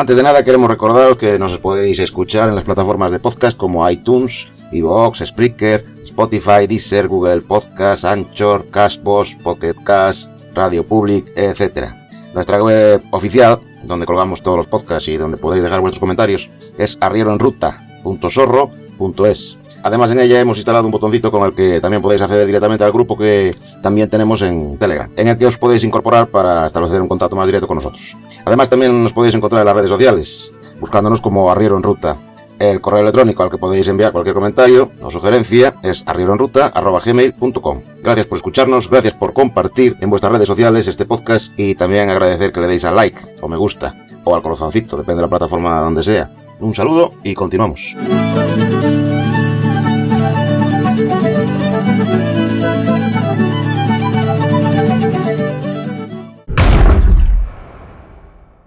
Antes de nada queremos recordaros que nos podéis escuchar en las plataformas de podcast como iTunes, iVoox, Spreaker, Spotify, Deezer, Google Podcast, Anchor, Cashbox, Pocket Cast, Radio Public, etc. Nuestra web oficial, donde colgamos todos los podcasts y donde podéis dejar vuestros comentarios, es arrieroenruta.zorro.es. Además en ella hemos instalado un botoncito con el que también podéis acceder directamente al grupo que también tenemos en Telegram, en el que os podéis incorporar para establecer un contacto más directo con nosotros. Además también nos podéis encontrar en las redes sociales, buscándonos como Arriero en Ruta. El correo electrónico al que podéis enviar cualquier comentario o sugerencia es arrieroenruta.gmail.com. Gracias por escucharnos, gracias por compartir en vuestras redes sociales este podcast y también agradecer que le deis al like o me gusta o al corazoncito, depende de la plataforma donde sea. Un saludo y continuamos.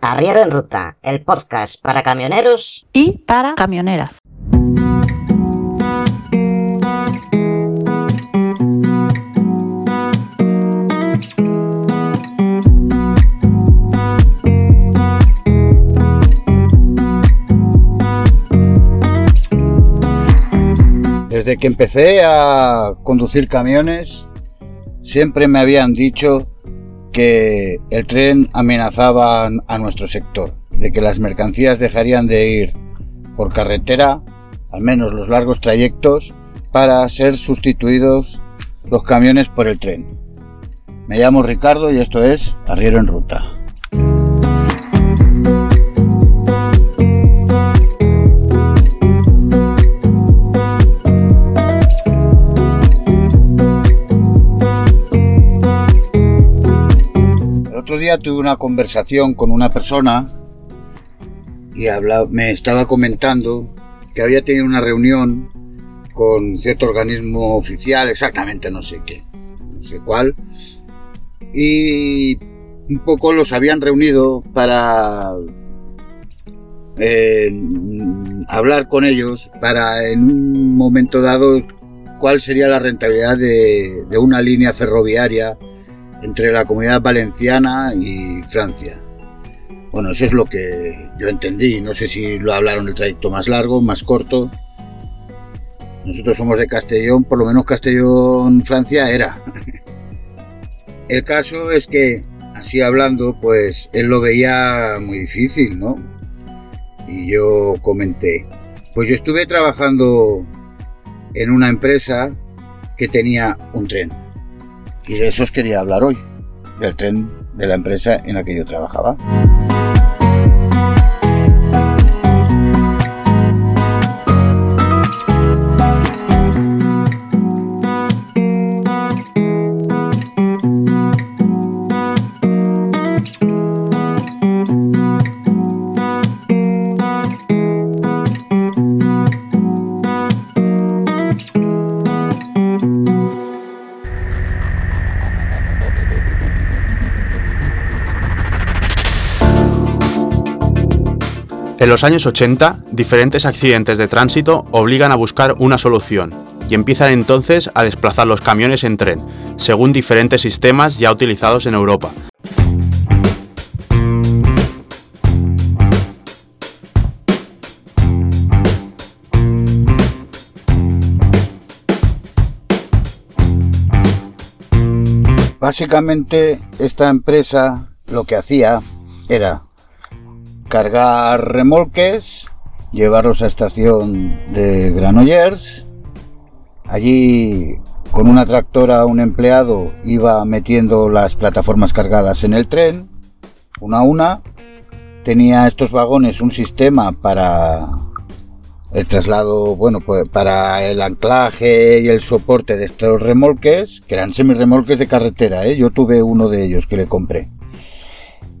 Arriero en Ruta, el podcast para camioneros y para camioneras. Desde que empecé a conducir camiones, siempre me habían dicho que el tren amenazaba a nuestro sector, de que las mercancías dejarían de ir por carretera, al menos los largos trayectos, para ser sustituidos los camiones por el tren. Me llamo Ricardo y esto es Arriero en Ruta. Tuve una conversación con una persona y me estaba comentando que había tenido una reunión con cierto organismo oficial, exactamente no sé qué, no sé cuál, y un poco los habían reunido para eh, hablar con ellos para en un momento dado cuál sería la rentabilidad de una línea ferroviaria entre la comunidad valenciana y Francia. Bueno, eso es lo que yo entendí. No sé si lo hablaron el trayecto más largo, más corto. Nosotros somos de Castellón, por lo menos Castellón, Francia era. El caso es que, así hablando, pues él lo veía muy difícil, ¿no? Y yo comenté, pues yo estuve trabajando en una empresa que tenía un tren y de eso os quería hablar hoy, del tren de la empresa en la que yo trabajaba. En los años 80, diferentes accidentes de tránsito obligan a buscar una solución y empiezan entonces a desplazar los camiones en tren, según diferentes sistemas ya utilizados en Europa. Básicamente esta empresa lo que hacía era cargar remolques, llevarlos a estación de Granollers, allí con una tractora un empleado iba metiendo las plataformas cargadas en el tren, una a una. Tenía estos vagones un sistema para el traslado, bueno, pues para el anclaje y el soporte de estos remolques, que eran semirremolques de carretera, ¿eh? yo tuve uno de ellos que le compré.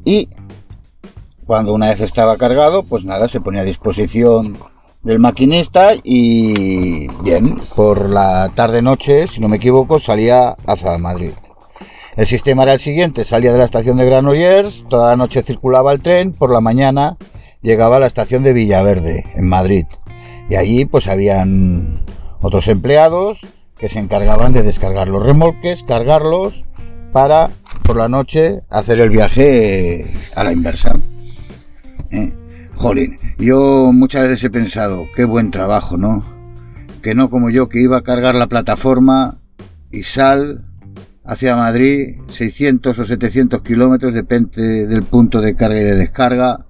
Y cuando una vez estaba cargado, pues nada, se ponía a disposición del maquinista y bien, por la tarde-noche, si no me equivoco, salía hacia Madrid. El sistema era el siguiente, salía de la estación de Granollers, toda la noche circulaba el tren, por la mañana llegaba a la estación de Villaverde, en Madrid. Y allí pues habían otros empleados que se encargaban de descargar los remolques, cargarlos, para por la noche hacer el viaje a la inversa. ¿Eh? Jolín, yo muchas veces he pensado, qué buen trabajo, ¿no? Que no como yo que iba a cargar la plataforma y sal hacia Madrid, 600 o 700 kilómetros, depende del punto de carga y de descarga,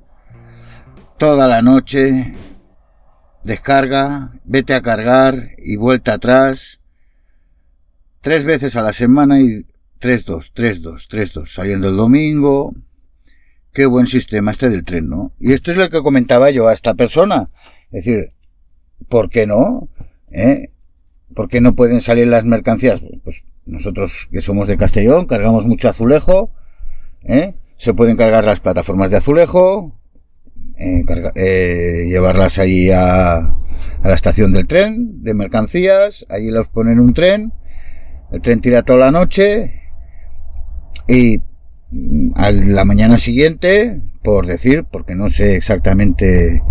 toda la noche, descarga, vete a cargar y vuelta atrás, tres veces a la semana y 3-2, 3-2, 3-2, saliendo el domingo, Qué buen sistema este del tren, ¿no? Y esto es lo que comentaba yo a esta persona. Es decir, ¿por qué no? ¿Eh? ¿Por qué no pueden salir las mercancías? Pues nosotros que somos de Castellón cargamos mucho azulejo, ¿eh? Se pueden cargar las plataformas de azulejo, eh, eh, llevarlas ahí a, a la estación del tren de mercancías, allí los ponen un tren, el tren tira toda la noche y a la mañana siguiente, por decir, porque no sé exactamente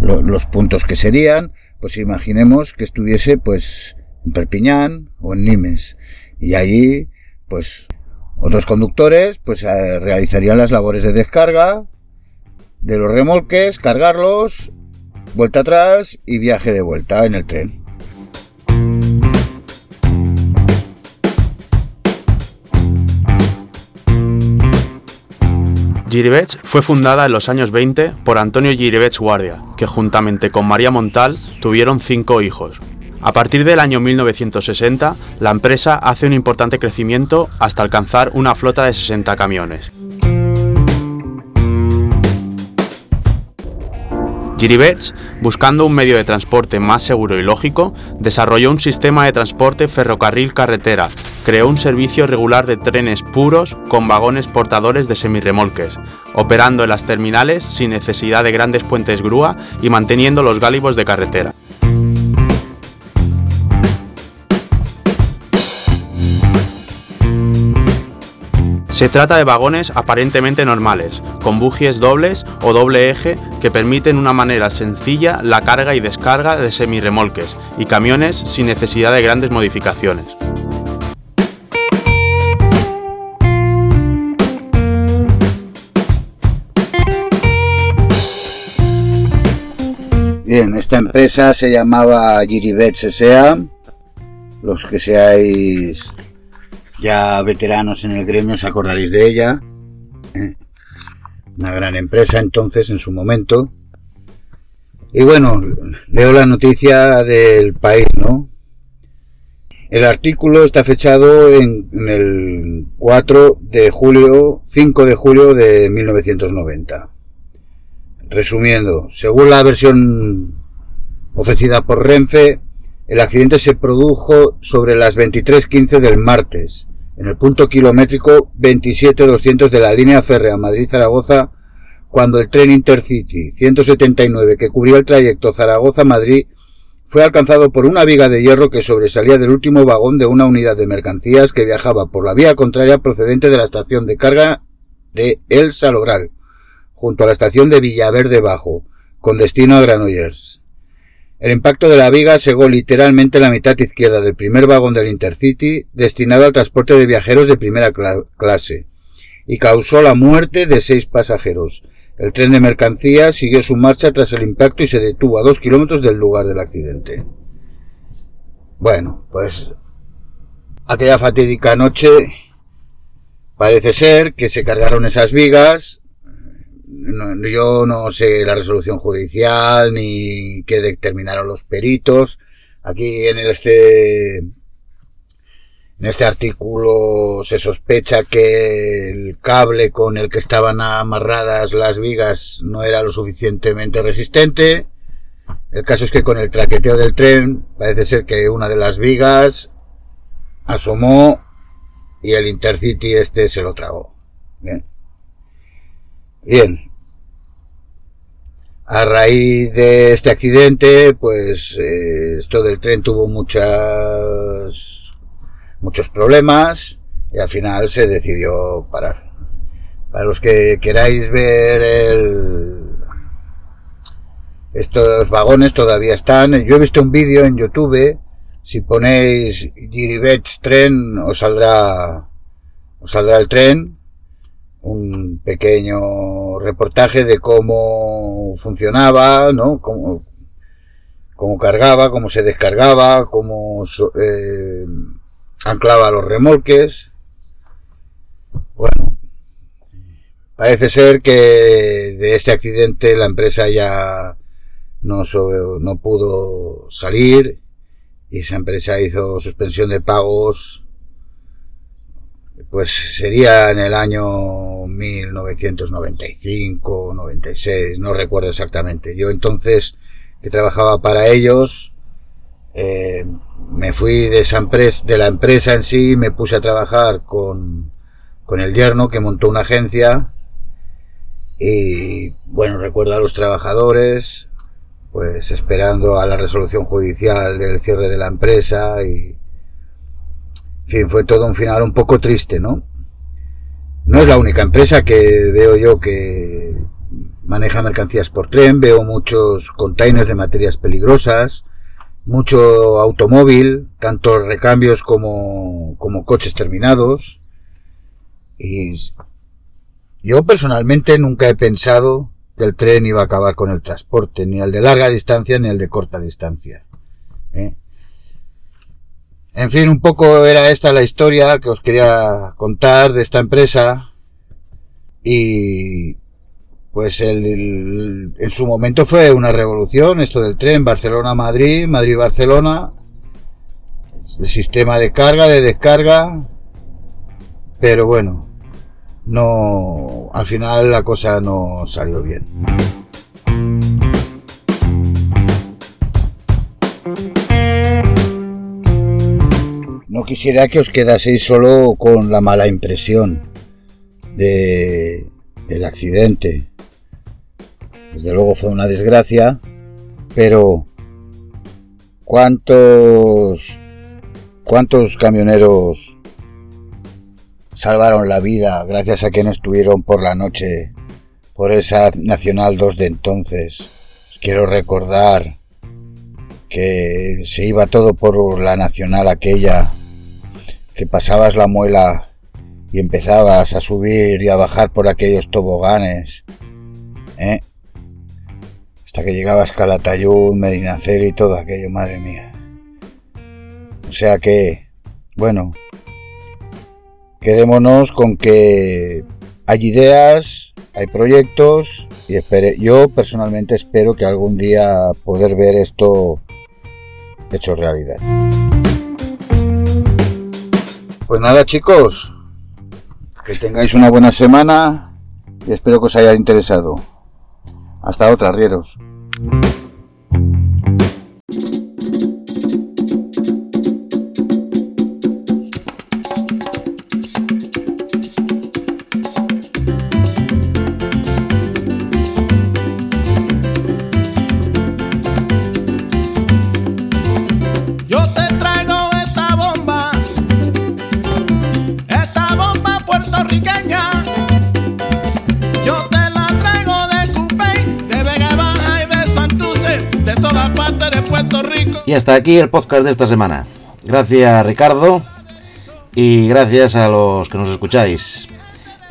los puntos que serían, pues imaginemos que estuviese pues en Perpiñán o en Nimes. Y allí, pues otros conductores pues eh, realizarían las labores de descarga de los remolques, cargarlos, vuelta atrás y viaje de vuelta en el tren. Giribets fue fundada en los años 20 por Antonio Giribets Guardia, que juntamente con María Montal tuvieron cinco hijos. A partir del año 1960, la empresa hace un importante crecimiento hasta alcanzar una flota de 60 camiones. Giribets, buscando un medio de transporte más seguro y lógico, desarrolló un sistema de transporte ferrocarril-carretera, creó un servicio regular de trenes puros con vagones portadores de semirremolques, operando en las terminales sin necesidad de grandes puentes grúa y manteniendo los gálibos de carretera. Se trata de vagones aparentemente normales, con bujíes dobles o doble eje que permiten una manera sencilla la carga y descarga de semirremolques y camiones sin necesidad de grandes modificaciones. Bien, esta empresa se llamaba Giribets S.A. Los que seáis ya veteranos en el gremio os acordaréis de ella. Una gran empresa entonces en su momento. Y bueno, leo la noticia del país, ¿no? El artículo está fechado en, en, el 4 de julio, 5 de julio de 1990. Resumiendo, según la versión ofrecida por Renfe, el accidente se produjo sobre las 23.15 del martes, en el punto kilométrico 27200 de la línea férrea Madrid-Zaragoza, cuando el tren Intercity 179 que cubría el trayecto Zaragoza-Madrid fue alcanzado por una viga de hierro que sobresalía del último vagón de una unidad de mercancías que viajaba por la vía contraria procedente de la estación de carga de El Salobral, junto a la estación de Villaverde Bajo, con destino a Granollers. El impacto de la viga cegó literalmente la mitad izquierda del primer vagón del Intercity destinado al transporte de viajeros de primera clase y causó la muerte de seis pasajeros. El tren de mercancías siguió su marcha tras el impacto y se detuvo a dos kilómetros del lugar del accidente. Bueno, pues aquella fatídica noche parece ser que se cargaron esas vigas yo no sé la resolución judicial ni qué determinaron los peritos. Aquí en el este En este artículo se sospecha que el cable con el que estaban amarradas las vigas no era lo suficientemente resistente. El caso es que con el traqueteo del tren parece ser que una de las vigas asomó y el Intercity este se lo tragó. Bien. Bien. A raíz de este accidente, pues eh, esto del tren tuvo muchas muchos problemas y al final se decidió parar. Para los que queráis ver el... estos vagones todavía están. Yo he visto un vídeo en YouTube. Si ponéis Giribets tren os saldrá os saldrá el tren. Un pequeño reportaje de cómo funcionaba, ¿no? Cómo, cómo cargaba, cómo se descargaba, cómo eh, anclaba los remolques. Bueno, parece ser que de este accidente la empresa ya no, no pudo salir y esa empresa hizo suspensión de pagos. Pues sería en el año 1995, 96, no recuerdo exactamente. Yo entonces que trabajaba para ellos, eh, me fui de, esa empresa, de la empresa en sí, me puse a trabajar con, con el yerno que montó una agencia y bueno, recuerdo a los trabajadores pues esperando a la resolución judicial del cierre de la empresa y fin, fue todo un final un poco triste, ¿no? No es la única empresa que veo yo que maneja mercancías por tren, veo muchos containers de materias peligrosas, mucho automóvil, tanto recambios como, como coches terminados. Y yo personalmente nunca he pensado que el tren iba a acabar con el transporte, ni el de larga distancia ni el de corta distancia. ¿eh? En fin, un poco era esta la historia que os quería contar de esta empresa. Y pues el, en su momento fue una revolución esto del tren Barcelona-Madrid, Madrid-Barcelona, el sistema de carga, de descarga, pero bueno, no, al final la cosa no salió bien. No quisiera que os quedaseis solo con la mala impresión de, del accidente desde luego fue una desgracia, pero ¿cuántos, cuántos camioneros salvaron la vida gracias a que no estuvieron por la noche por esa Nacional 2 de entonces? quiero recordar que se iba todo por la Nacional aquella, pasabas la muela y empezabas a subir y a bajar por aquellos toboganes. ¿eh? hasta que llegaba a Escalatayud, Medinaceli y todo aquello, madre mía. O sea que, bueno, quedémonos con que hay ideas, hay proyectos y espere, yo personalmente espero que algún día poder ver esto hecho realidad. Pues nada chicos, que tengáis una buena semana y espero que os haya interesado. Hasta otra, rieros. Y hasta aquí el podcast de esta semana. Gracias Ricardo y gracias a los que nos escucháis.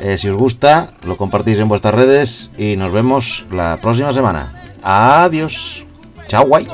Eh, si os gusta, lo compartís en vuestras redes y nos vemos la próxima semana. Adiós. Chao, guay.